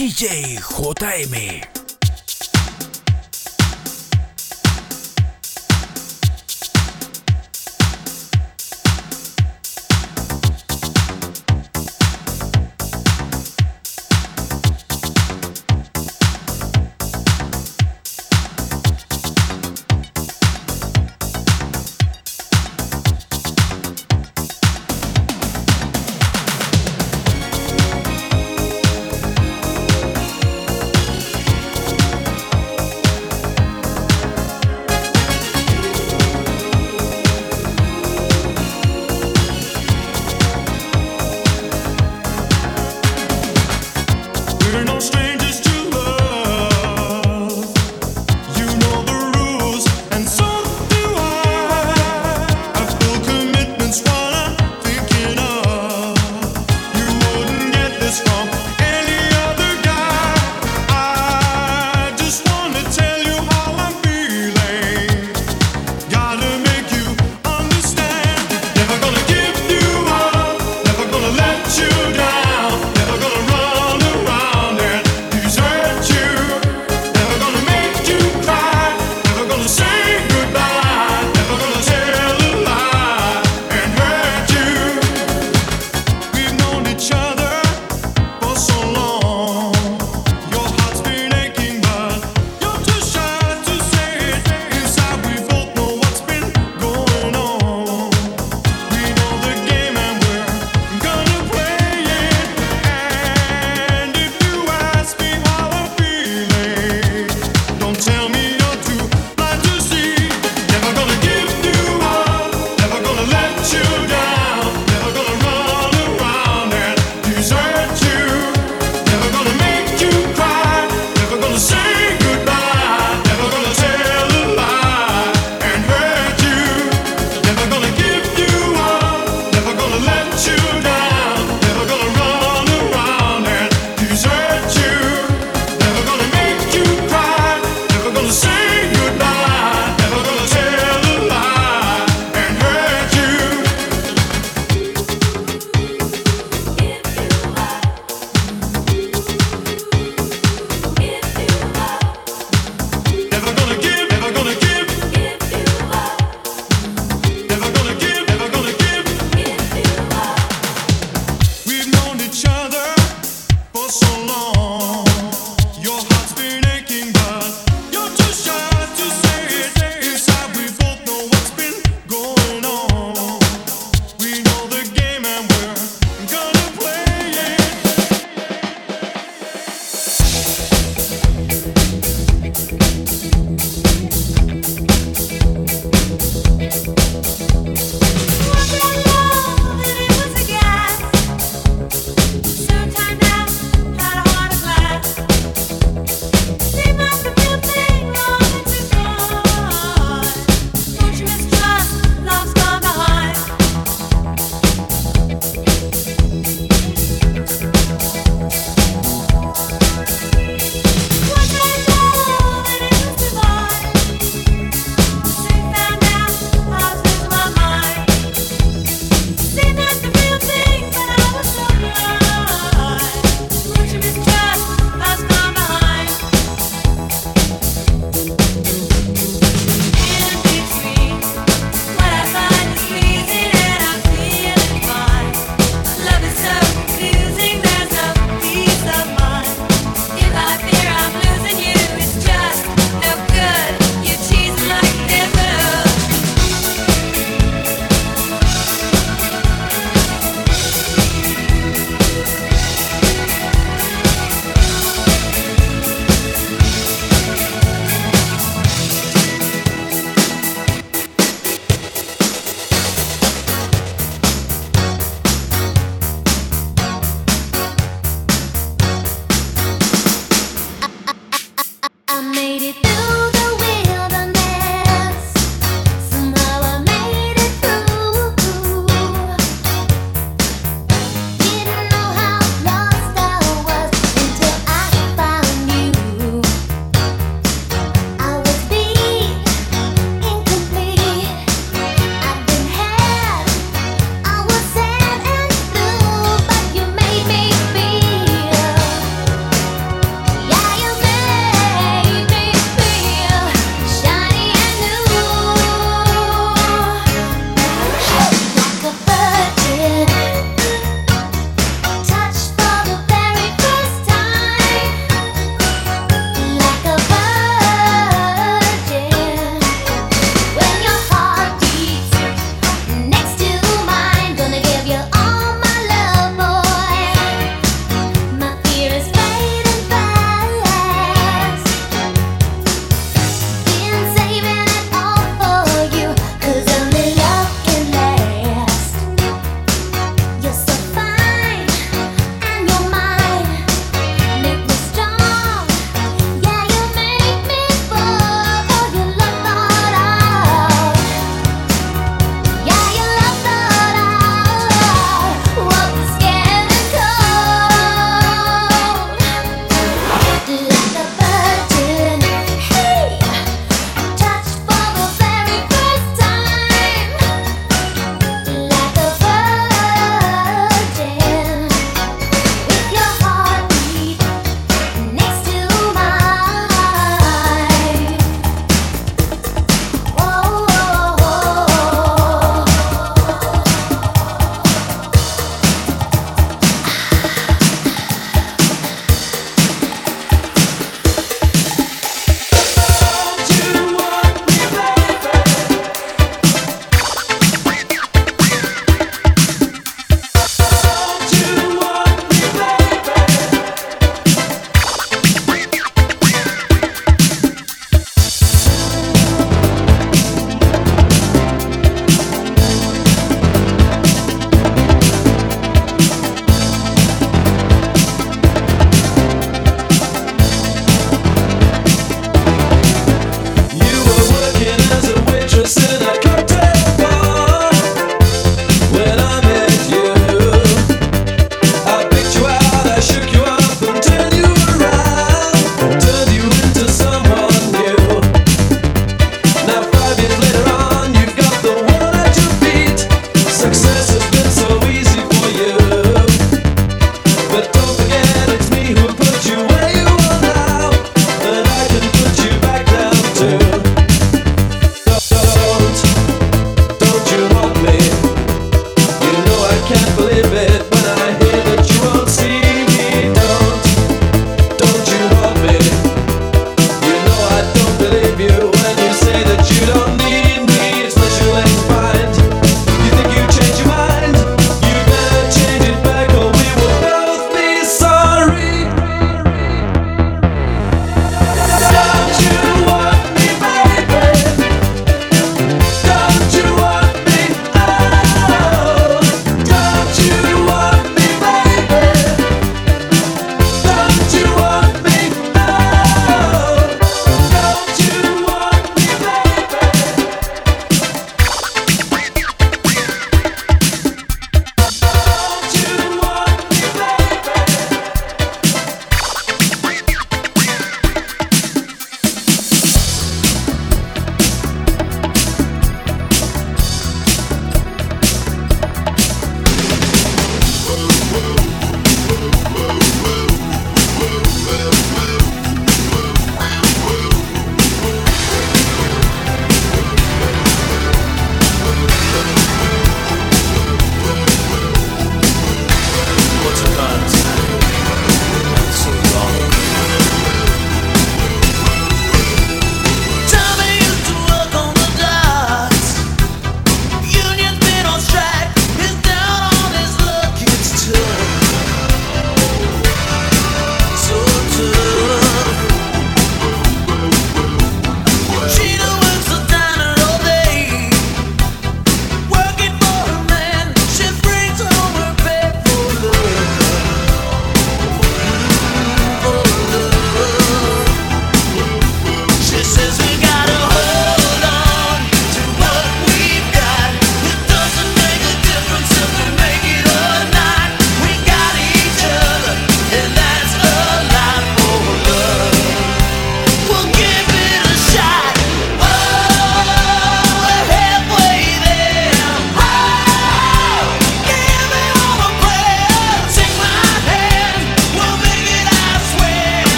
DJ JM.